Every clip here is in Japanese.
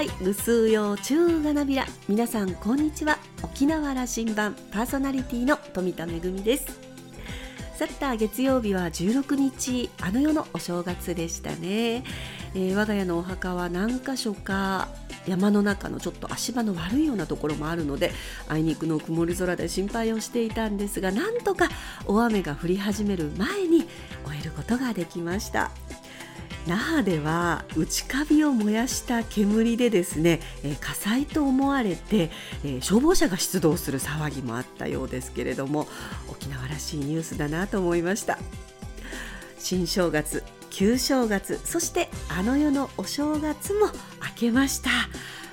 はいぐすうようちゅうがなびら。皆さんこんにちは。沖縄羅針盤パーソナリティの富田恵です。さて月曜日は16日あの世のお正月でしたね、えー、我が家のお墓は何箇所か山の中のちょっと足場の悪いようなところもあるのであいにくの曇り空で心配をしていたんですがなんとか大雨が降り始める前に終えることができました。那覇では内カビを燃やした煙でですね、え火災と思われて、え消防車が出動する騒ぎもあったようですけれども沖縄らしいニュースだなと思いました。新正月旧正月そしてあの世のお正月も明けました。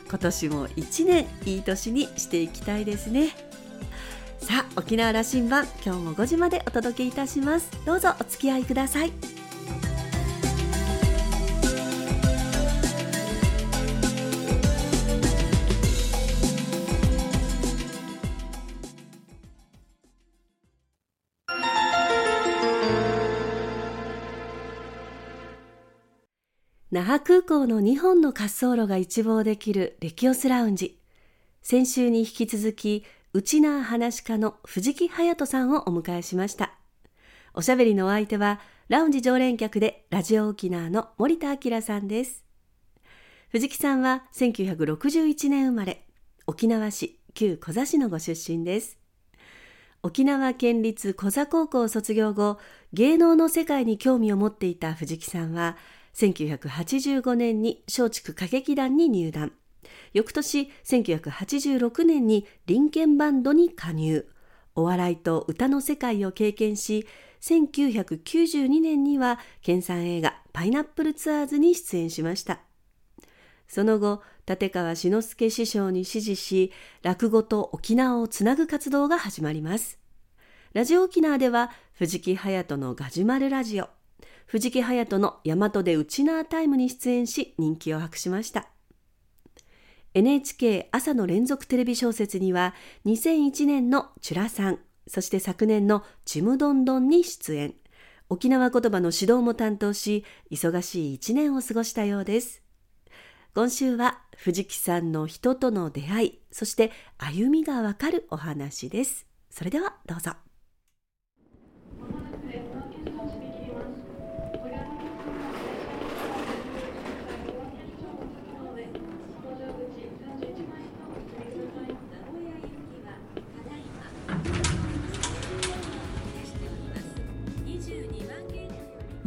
今年も1年いい年にしていきたいですね。さあ沖縄羅針盤今日も5時までお届けいたします。どうぞお付き合いください。那覇空港の2本の滑走路が一望できるレキオスラウンジ。先週に引き続き内縄話家の藤木隼人さんをお迎えしました。おしゃべりのお相手はラウンジ常連客でラジオ沖縄の森田明さんです。藤木さんは1961年生まれ沖縄市旧小座市のご出身です。沖縄県立小座高校卒業後芸能の世界に興味を持っていた藤木さんは1985年に松竹歌劇団に入団。翌年1986年に林ンバンドに加入。お笑いと歌の世界を経験し、1992年には県産映画パイナップルツアーズに出演しました。その後、立川志の輔師匠に師事し、落語と沖縄をつなぐ活動が始まります。ラジオ沖縄では藤木隼人のガジュマルラジオ、藤木隼人の大和でウチナータイムに出演し人気を博しました。NHK 朝の連続テレビ小説には2001年のチュラさん、そして昨年のちむどんどんに出演。沖縄言葉の指導も担当し、忙しい一年を過ごしたようです。今週は藤木さんの人との出会い、そして歩みがわかるお話です。それではどうぞ。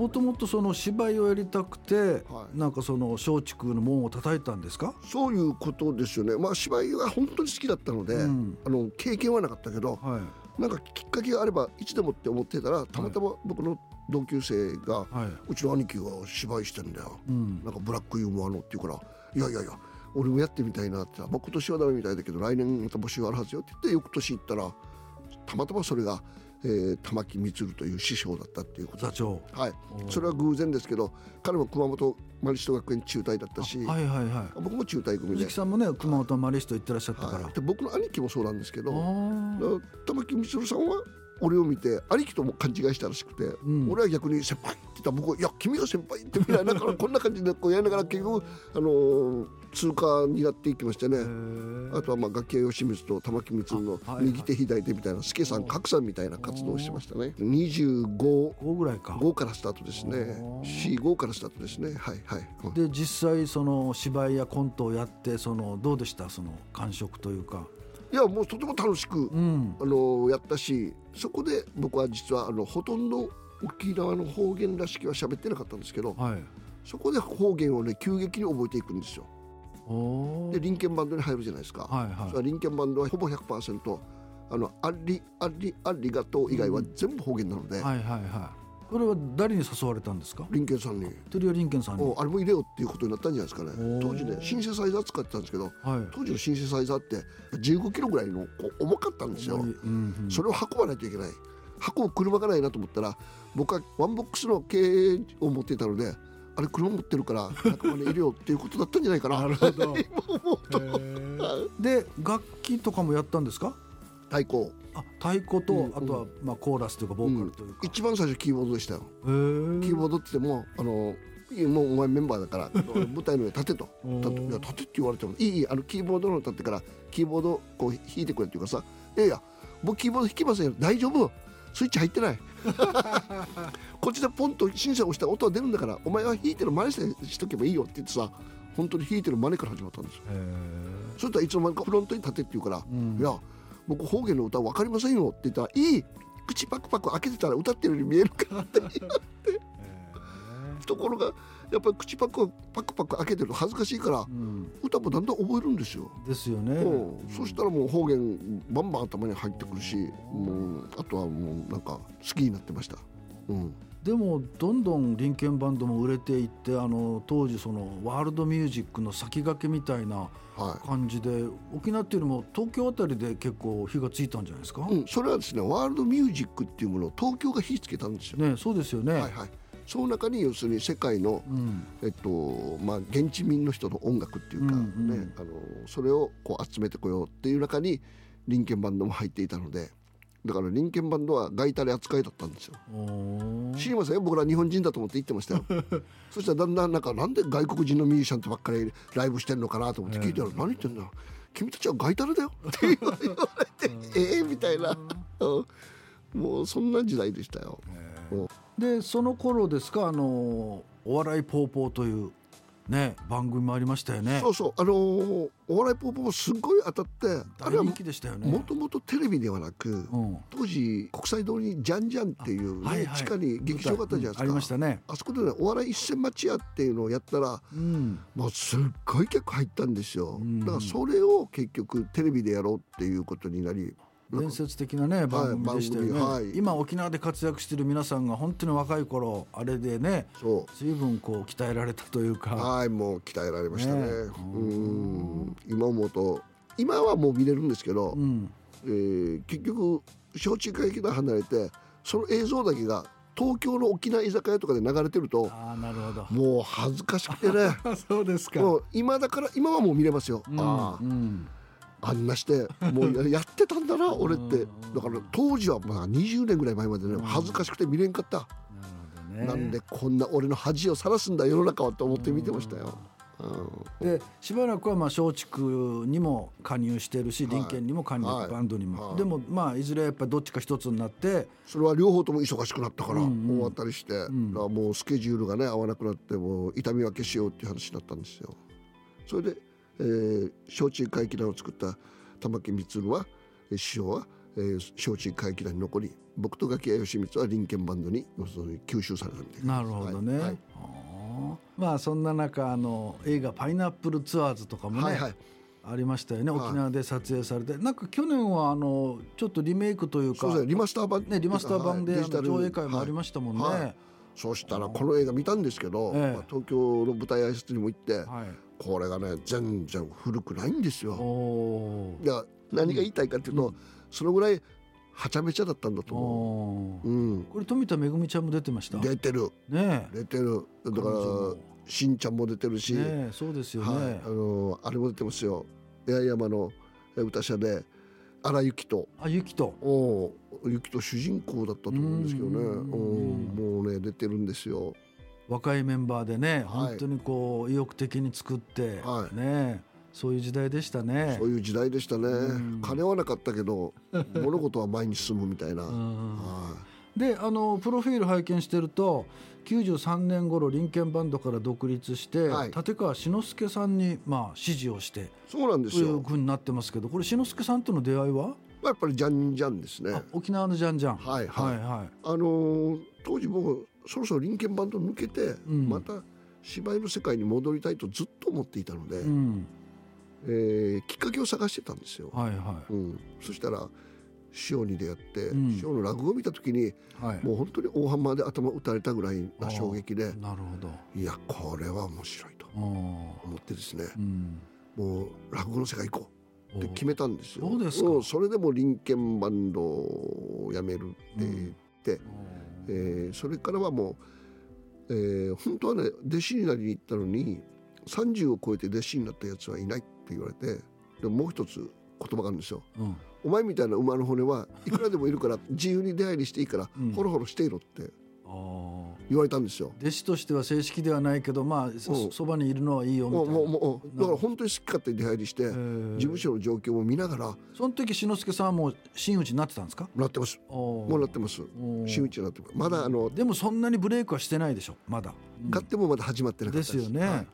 もともとその芝居をやりたくて、はい、なんかその松竹の門を叩いたんですか？そういうことですよね。まあ芝居は本当に好きだったので、うん、あの経験はなかったけど、はい、なんかきっかけがあればいつでもって思ってたらたまたま僕の同級生が、はい、うちの兄貴が芝居してんだよ、うん、なんかブラックユーモアのっていうからいやいやいや俺もやってみたいなって僕今年はダメみたいだけど来年また募集あるはずよって言って翌年行ったらたまたまそれがえー、玉木充という師匠だったっていうこと座長。はい。それは偶然ですけど彼も熊本マリスト学園中退だったし、はいはいはい、僕も中退組で。鈴木さんもね熊本マリスト行ってらっしゃったから、はい、で僕の兄貴もそうなんですけど玉木充さんは俺を見て兄貴とも勘違いしたらしくて、うん、俺は逆に先輩って言ったら僕はいや君が先輩ってみたいなこんな感じでこうやりながら結局あのー通過になっていきましてね。あとはまあ楽器屋吉光と玉木光の右手左手みたいな助さん格さんみたいな活動をしてましたね。25ぐらいか5からスタートですね。45か。らスタートですね。はいはい、うん、で実際その芝居やコントをやってそのどうでした？その感触というかいやもうとても楽しく、うん、あのやったしそこで僕は実はあのほとんど沖縄の方言らしきは喋ってなかったんですけど、はい、そこで方言をね急激に覚えていくんですよ。でリンケンバンドに入るじゃないですか、はいはい、リンケンバンドはほぼ100%あのありありありがとう以外は全部方言なので、うん、はいはいはいこれは誰に誘われたんですか？リンケンさんに。トリオリンケンさんに。あれも入れようっていうことになったんじゃないですかね。当時ねシンセサイザー使ってたんですけど、はい、当時のシンセサイザーって15キロぐらいの重かったんですよ、うんうん、それを運ばないといけない。運ぶ車がないなと思ったら僕はワンボックスの経営を持っていたのであれ車持ってるから仲間にいるよっていうことだったんじゃないかな。なるほど。で楽器とかもやったんですか？太鼓。あ太鼓と、うん、あとはまあコーラスというかボーカルというか、うん、一番最初キーボードでしたよ。キーボードって言ってもあのもうお前メンバーだから 舞台の上立てと。立ていや立てって言われてもいいいいあのキーボードの立ってからキーボードこう弾いてくれっていうかさ。いやいや僕キーボード弾きませんよ。大丈夫。スイッチ入ってない。こっちでポンと審査をしたら音は出るんだからお前は弾いてる真似してしとけばいいよって言ってさ本当に弾いてる真似から始まったんですよ。そしたらいつの間にかフロントに立てって言うから、うん、いや僕方言の歌分かりませんよって言ったらいい口パクパク開けてたら歌ってるように見えるからって言ってところがやっぱり口パクパクパク開けてると恥ずかしいから、うん、歌もだんだん覚えるんですよ。ですよね。う。ん、そしたらもう方言バンバン頭に入ってくるし、もうあとはもうなんか好きになってました。うん、でもどんどんリンケンバンドも売れていってあの当時そのワールドミュージックの先駆けみたいな感じで、はい、沖縄っていうよりも東京あたりで結構火がついたんじゃないですか、うん、それはですねワールドミュージックっていうものを東京が火つけたんですよ。ねそうですよね。はいはい。その中に要するに世界の、うん、えっとまあ、現地民の人の音楽っていうか、ね、うんうん、あのそれをこう集めてこようっていう中にリンケンバンドも入っていたのでだからリンケンバンドはガイタレ扱いだったんですよ。知りません僕ら日本人だと思って言ってましたよ。そしたらだんだんなんかなんで外国人のミュージシャンとばっかりライブしてんのかなと思って聞いたら、何言ってんだ？君たちはガイタレだよって言われてええみたいな。もうそんな時代でしたよ。でその頃ですか？あのお笑いポーポーというね番組もありましたよね。そうそうあのー、お笑いポーポーもすごい当たってあれは人気でしたよね。もともとテレビではなく、うん、当時国際通りにジャンジャンっていう、ねはいはい、地下に劇場があったじゃないですか、ありましたね。あそこでねお笑い一銭町屋っていうのをやったら、うん、もうすっごい客入ったんですよ、うん、だからそれを結局テレビでやろうっていうことになり伝説的なね番組でしたよね、はい、今沖縄で活躍してる皆さんが本当に若い頃あれでね随分こう鍛えられたというか。はいもう鍛えられましたね、ね、うん。今思うと。今はもう見れるんですけど、うん、えー、結局小中華駅で離れてその映像だけが東京の沖縄居酒屋とかで流れてるとあなるほど。もう恥ずかしくてね。そうですか。今だから今はもう見れますよ、うん、ああ、うんあんなして もうやってたんだな俺って。だから当時はまあ20年ぐらい前までね恥ずかしくて見れんかった、なんでこんな俺の恥をさらすんだ世の中はと思って見てましたよ。でしばらくはまあ松竹にも加入してるし林県にも加入、はい、バンドにも、はい、でもまあいずれやっぱどっちか一つになってそれは両方とも忙しくなったから、終わったりして、うん、もうスケジュールがね合わなくなってもう痛み分けしようっていう話になったんですよ。それでえー、焼酎怪奇団を作った玉木光は師匠は、えー、焼酎怪奇団に残り僕と垣谷義光は林ンバンドに吸収されたみたいな。なるほどね、はい。はい、まあそんな中あの映画「パイナップルツアーズ」とかもね、はいはい。ありましたよね。沖縄で撮影されて、なんか去年はあのちょっとリメイクというかリマスター版。ねリマスター版で、はい、上映会もありましたもんね、はい。はい、そうしたらこの映画見たんですけど、東京の舞台挨拶にも行って、これがね全然古くないんですよ。いや何が言いたいかっていうと、うん、そのぐらいはちゃめちゃだったんだと思う。うん、これ富田恵ちゃんも出てました？出てる。ね出てる。だからしんちゃんも出てるし、ね、そうですよね、はい、あのあれも出てますよ。八重山の歌者で荒雪と。あ雪と。お雪と主人公だったと思うんですけどね。うんもうね出てるんですよ。若いメンバーでね、本当にこう意欲的に作って、ねそういう時代でしたね。そういう時代でしたね、金はなかったけど 物事は前に進むみたいな、はい、であのプロフィール拝見してると93年頃林ンバンドから独立して、はい、立川志の輔さんにまあ指示をしてそうなんですよ。というふうになってますけどこれ志の輔さんとの出会いは？やっぱりジャンジャンですね。沖縄のジャンジャン。はいはい、はいはい、あのー、当時僕そろそろ林ンバンド抜けて、うん、また芝居の世界に戻りたいとずっと思っていたので、うん、えー、きっかけを探してたんですよ。はいはい。うん、そしたら師匠に出会って、うん、師匠の落語を見た時に、はい、もう本当に大浜で頭打たれたぐらいな衝撃でなるほど。いやこれは面白いと思ってですね、うん、もう落語の世界行こうって決めたんですよ。そうですか。それでも林ンバンドを辞めるって言って、えー、それからはもう、えー、本当はね弟子になりに行ったのに30を超えて弟子になったやつはいないって言われてでももう一つ言葉があるんですよ、うん、お前みたいな馬の骨はいくらでもいるから自由に出入りしていいから、うん、ホロホロしていろって言われたんですよ。弟子としては正式ではないけどまあそばにいるのはいいよみたいな。もうもうだから本当に好き勝手に出入りして事務所の状況も見ながらその時志の輔さんはもう真打ちになってたんですか？なってます。もうなってます。真打ちになってます。まだあのでもそんなにブレイクはしてないでしょまだ、うん、勝手もまだ始まってなかです。よね、はい、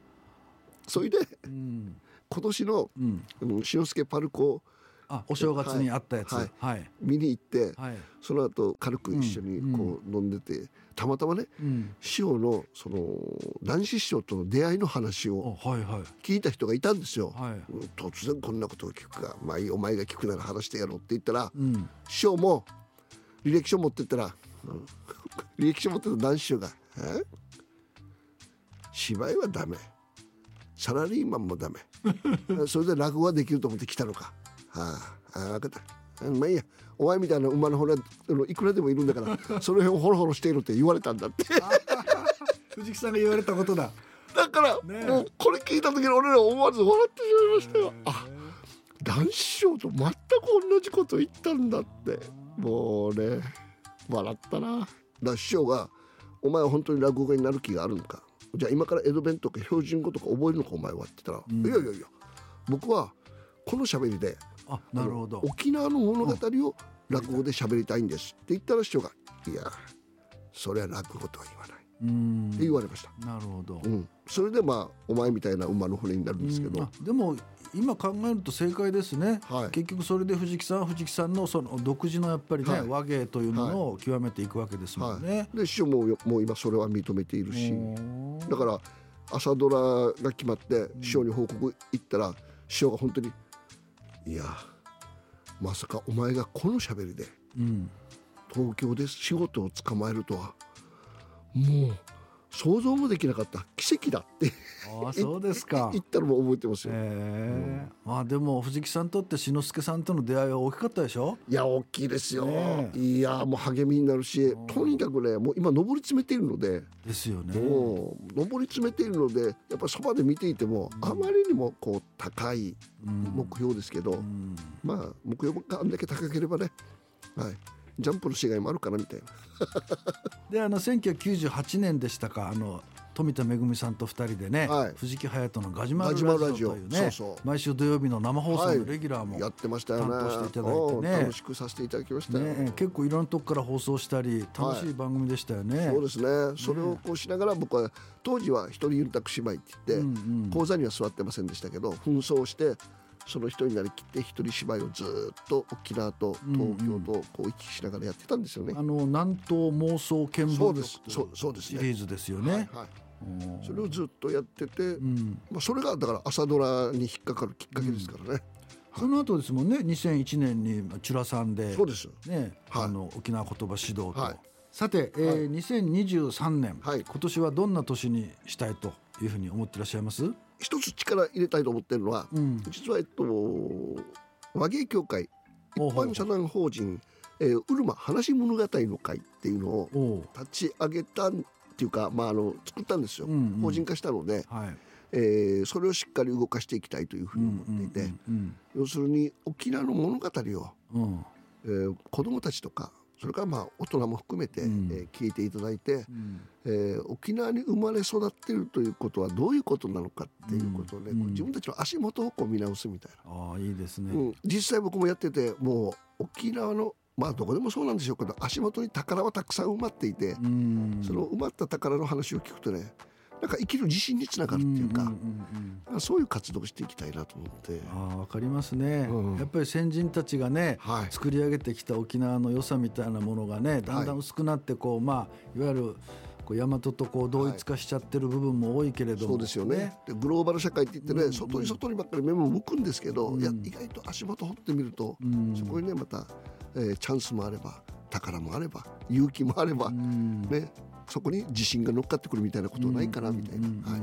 それで、うん、今年の、うん、志の輔パルコあお正月にあったやつ、はい。はい、見に行って、はい、その後軽く一緒にこう飲んでて、うん、たまたまね、うん、師匠のその男子師匠との出会いの話を聞いた人がいたんですよ、はい、突然こんなことを聞くか、まあいいお前が聞くなら話してやろうって言ったら、うん、師匠も履歴書持ってったら、うん、履歴書持ってた男子師匠が「芝居はダメ。サラリーマンもダメ。それで落語はできると思って来たのか」ああ分かった。まあいいやお前みたいな馬の骨いくらでもいるんだから その辺をホロホロしているって言われたんだって。藤木さんが言われたことだ。だから、ね、もうこれ聞いた時に俺ら思わず笑ってしまいましたよ。あ男子師匠と全く同じこと言ったんだって。もうね笑ったな。だ師匠が「お前は本当に落語家になる気があるのか。じゃあ今から江戸弁とか標準語とか覚えるのかお前は」って言ったら「うん、いやいやいや僕はこの喋りであなるほど。沖縄の物語を落語で喋りたいんですって言ったら師匠が「いやそれは落語とは言わない」って言われました。なるほど、うん、それでまあお前みたいな馬の骨になるんですけど。でも今考えると正解ですね、はい、結局それで藤木さんは藤木さんのその独自のやっぱりね、はい、和芸というのを極めていくわけですもんね、はい、で師匠ももう今それは認めているし。だから朝ドラが決まって師匠に報告行ったら師匠が本当に「いやまさかお前がこのしゃべりで、うん、東京で仕事を捕まえるとはもう想像もできなかった。奇跡だって。あそうですか。言ったのも覚えてますよ、えー、うん、まあでも藤木さんにとって志の輔さんとの出会いは大きかったでしょ？いや大きいですよ、ね、いやもう励みになるしとにかくねもう今上り詰めているので。ですよね。もう上り詰めているのでやっぱそばで見ていても、あまりにもこう高い目標ですけど、うん、まあ目標があんだけ高ければねはいジャンプの違いもあるかなみたいな。であの1998年でしたかあの富田恵さんと2人でね、はい、藤木隼人のガジマルラジオというね毎週土曜日の生放送のレギュラーも、やってましたよね。担当していただいてね。楽しくさせていただきましたね、結構いろんなとこから放送したり楽しい番組でしたよね、そうですね。それをこうしながら僕は当時は一人ゆるたく芝居って言って、うんうん、講座には座ってませんでしたけど紛争してその人になりきって一人芝居をずっと沖縄と東京とこう行き来しながらやってたんですよね。あの南東妄想見聞録そうです。シリーズですよね。はい、はい。それをずっとやってて、うん、まあ、それがだから朝ドラに引っかかるきっかけですからね。うん、その後ですもんね2001年にチュラさんでそうです、ねはい、あの沖縄言葉指導と、はい、さて、えーはい、2023年、はい、今年はどんな年にしたいというふうに思ってらっしゃいます？一つ力入れたいと思ってるのは、うん、実はえっと和芸協会一般社団法人えー、うるま話物語の会っていうのを立ち上げたっていうか、まあ、あの作ったんですよ、うんうん、法人化したので、はい、えー、それをしっかり動かしていきたいというふうに思っていて、要するに沖縄の物語を、うん、えー、子どもたちとかそれからまあ大人も含めて、うん、えー、聞いていただいて、うん、えー、沖縄に生まれ育っているということはどういうことなのかっていうことをね、うん、自分たちの足元をこう見直すみたいな。あいいですね、うん、実際僕もやっててもう沖縄のまあどこでもそうなんでしょうけど足元に宝はたくさん埋まっていて、その埋まった宝の話を聞くとねなんか生きる自信につながるっていうか、そういう活動をしていきたいなと思って。あ分かりますね、うん、やっぱり先人たちがね、はい、作り上げてきた沖縄の良さみたいなものがねだんだん薄くなってこう、まあいわゆるこう大和とこう同一化しちゃってる部分も多いけれども、そうですよね。でグローバル社会って言ってね、うん、外に外にばっかり目も向くんですけど、うん、いや意外と足元掘ってみると、そこにねまた、えー、チャンスもあれば宝もあれば勇気もあれば、ねそこに自信が乗っかってくるみたいなことないかなみたいな。はい。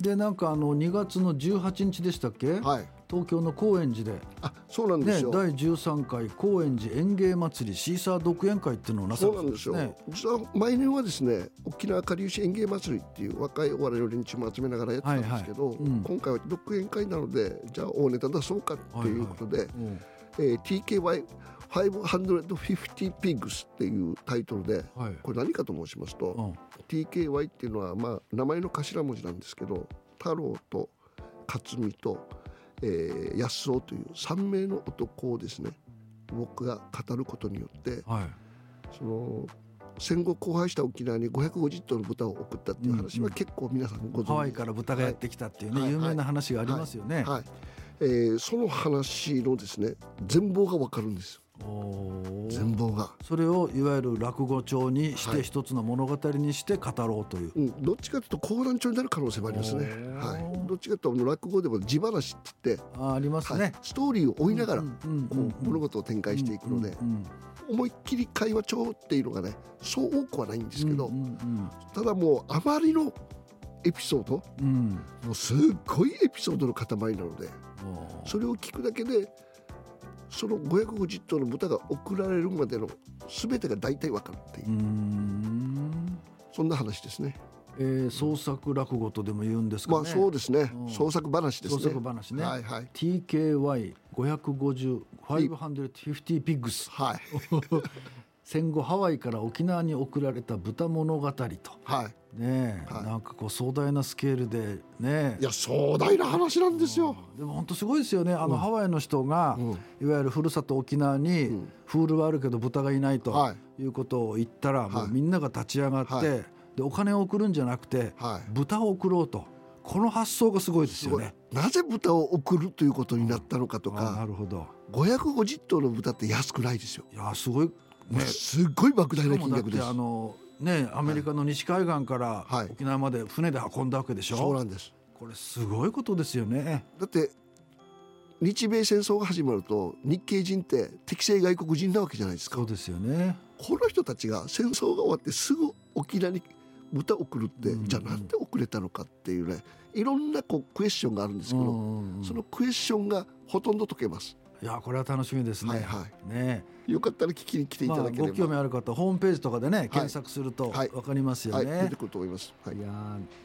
でなんかあの2月の18日でしたっけ、はい、東京の高円寺で。あそうなんですよ、ね、第13回高円寺園芸祭りシーサー独演会っていうのをなさるんですよ、ね、実は毎年はですね沖縄かりゆし園芸祭りっていう若いお笑いの連中も集めながらやってたんですけど、はいはい。うん、今回は独演会なのでじゃあ大ネタ出そうかっていうことで、はいはい。うん、えー、TKY 550 pigs っていうタイトルで、はい、これ何かと申します。と、うん、TKY っていうのは、まあ、名前の頭文字なんです。けど太郎と勝美と、えー、安尾という3名の男をです。ね僕が語ることによって、はい、その戦後荒廃した沖縄に550頭の豚を送ったっていう話は結構皆さんご存知、ハワイから豚がやってきたっていうね、はい、有名な話があります。よね。はい、はい、えー、その話のです。ね全貌がわかるんです。よ全貌が。それをいわゆる落語帳にして一つの物語にして語ろうという、うん、どっちかというと講談帳になる可能性もありますね、はい、どっちかというと落語でも地話って言ってあありますね、はい、ストーリーを追いながら物事を展開していくので、思いっきり会話帳っていうのがねそう多くはないんですけど、ただもうあまりのエピソード、うん、もうすっごいエピソードの塊なのでそれを聞くだけでその550頭の豚が送られるまでの全てが大体分かるっていう。そんな話ですね。えー、創作落語とでも言うんですか、ね、まあそうですね、うん、創作話ですね。創作話ね、はいはい、TKY550 550ピッグス、はい、戦後ハワイから沖縄に送られた豚物語と、はい、ね、はい、なんかこう壮大なスケールでねいや壮大な話なんですよ、でも本当すごいですよね。あの、ハワイの人が、うん、いわゆるふるさと沖縄に、うん、フールはあるけど豚がいないと、はい、いうことを言ったら、もうみんなが立ち上がって、でお金を送るんじゃなくて、豚を送ろうと。この発想がすごいですよね。なぜ豚を送るということになったのかとか、なるほど。550頭の豚って安くないですよ。いやすごいね、すっごい莫大な金額です。あのねアメリカの西海岸から沖縄まで船で運んだわけでしょ？そうなんです。これすごいことですよね。だって日米戦争が始まると日系人って適正外国人なわけじゃないですか。そうですよね。この人たちが戦争が終わってすぐ沖縄に豚送るって、うんうん、じゃあなんで遅れたのかっていうねいろんなこうクエスチョンがあるんですけど、うんうん、そのクエスチョンがほとんど解けます。いやこれは楽しみですね。はいはい、ね。よかったら聞きに来ていただければ、まあ、ご興味ある方ホームページとかでね検索するとわかりますよね、はい。はい、出てくると思います、はい、いや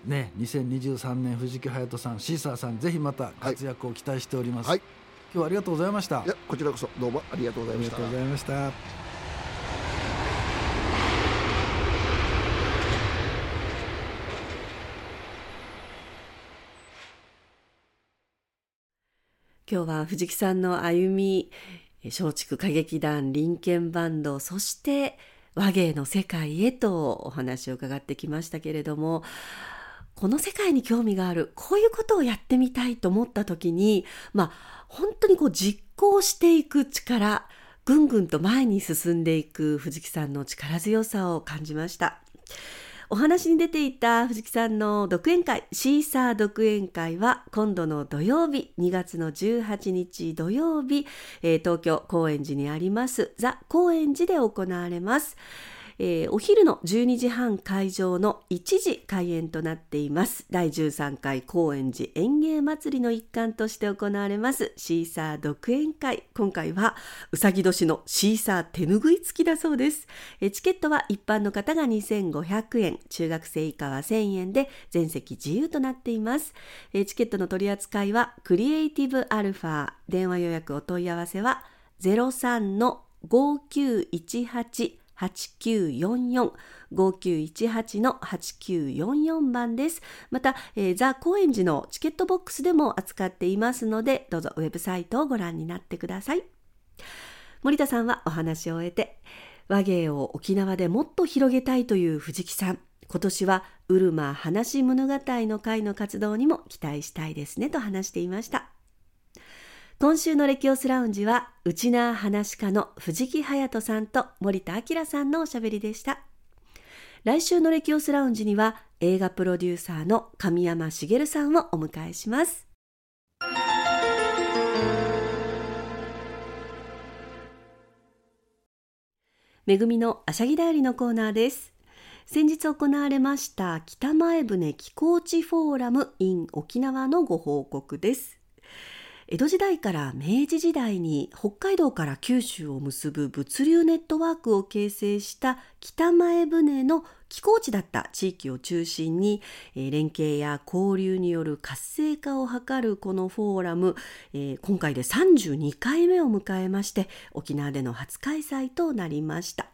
ね2023年藤木隼人さんシーサーさんぜひまた活躍を期待しております、はい、今日はありがとうございました。いやこちらこそどうもありがとうございました。ありがとうございました今日は藤木さんの歩み松竹歌劇団林ンバンドそして和芸の世界へとお話を伺ってきましたけれどもこの世界に興味があるこういうことをやってみたいと思った時にまあ本当にこう実行していく力ぐんぐんと前に進んでいく藤木さんの力強さを感じました。お話に出ていた藤木さんの独演会シーサー独演会は今度の土曜日2月の18日土曜日、東京高円寺にありますザ・高円寺で行われます。えー、お昼の12時半会場の1時開演となっています。第13回高円寺園芸祭りの一環として行われます。シーサー独演会。今回はうさぎ年のシーサー手ぬぐい付きだそうです、えー、チケットは一般の方が2500円。中学生以下は1000円で全席自由となっています、えー、チケットの取り扱いはクリエイティブアルファ。電話予約お問い合わせは03の5918 8944 5918-8944番です。また、えー、ザ・高円寺のチケットボックスでも扱っていますので、どうぞウェブサイトをご覧になってください。森田さんはお話を終えて、和芸を沖縄でもっと広げたいという藤木さん。今年はウルマ話物語の会の活動にも期待したいですねと話していました。今週のレキオスラウンジは内縄話家の藤木隼人さんと森田明さんのおしゃべりでした。来週のレキオスラウンジには映画プロデューサーの神山茂さんをお迎えします。めぐみのあしゃぎだよりのコーナーです。先日行われました北前船寄港地フォーラム in 沖縄のご報告です。江戸時代から明治時代に北海道から九州を結ぶ物流ネットワークを形成した北前船の寄港地だった地域を中心に、連携や交流による活性化を図るこのフォーラム、今回で32回目を迎えまして沖縄での初開催となりました。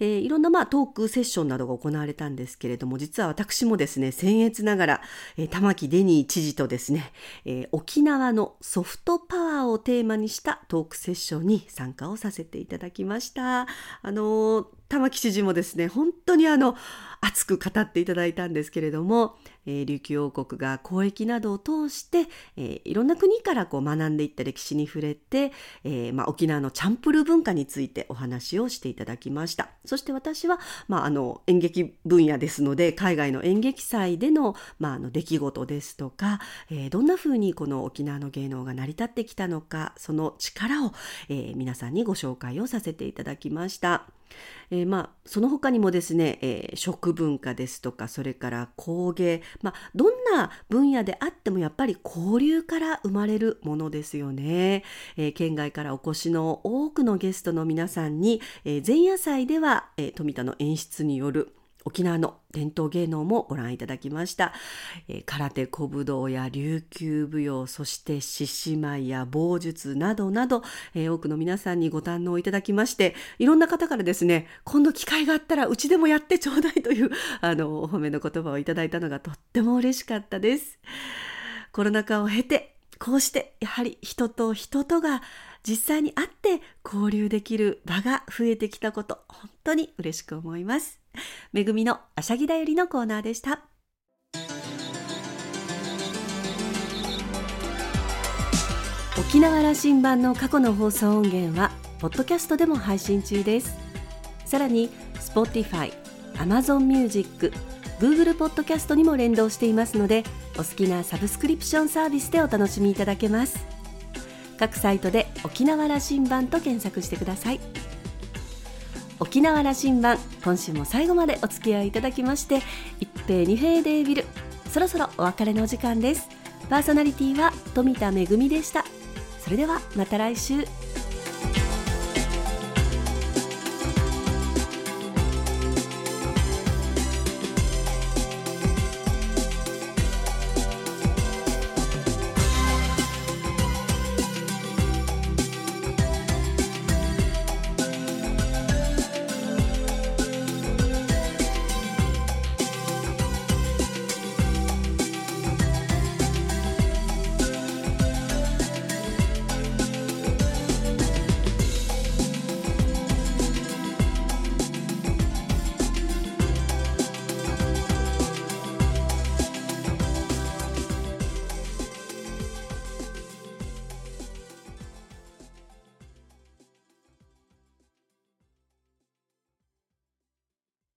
えー、いろんなまあトークセッションなどが行われたんですけれども実は私もですね僭越ながら、えー、玉城デニー知事とですね、えー、沖縄のソフトパワーをテーマにしたトークセッションに参加をさせていただきました。あの玉城知事もですね本当にあの熱く語っていただいたんですけれども、えー、琉球王国が交易などを通して、えー、いろんな国からこう学んでいった歴史に触れて、えー、まあ、沖縄のチャンプル文化についてお話をしていただきましたそして私は、まあ、あの演劇分野ですので海外の演劇祭での,、まあ、あの出来事ですとか、えどんなふうにこの沖縄の芸能が成り立ってきたのかその力を、え皆さんにご紹介をさせていただきました。えー、まあ、その他にもですね、えー、食文化ですとかそれから工芸、まあ、どんな分野であってもやっぱり交流から生まれるものですよね、えー、県外からお越しの多くのゲストの皆さんに、え前夜祭では、え富田の演出による沖縄の伝統芸能もご覧いただきました、えー、空手小武道や琉球舞踊そして獅子舞や棒術などなど、えー、多くの皆さんにご堪能いただきましていろんな方からですね今度機会があったらうちでもやってちょうだいという あのお褒めの言葉をいただいたのがとっても嬉しかったです。コロナ禍を経てこうしてやはり人と人とが実際に会って交流できる場が増えてきたこと本当に嬉しく思います。めぐみのあしゃぎだよりのコーナーでした。沖縄羅針盤の過去の放送音源はポッドキャストでも配信中です。さらに Spotify、Amazon Music、Google ポッドキャストにも連動していますのでお好きなサブスクリプションサービスでお楽しみいただけます。各サイトで沖縄羅針盤と検索してください。沖縄羅針盤今週も最後までお付き合いいただきまして一平二平デービルそろそろお別れの時間です。パーソナリティは富田恵でした。それではまた来週。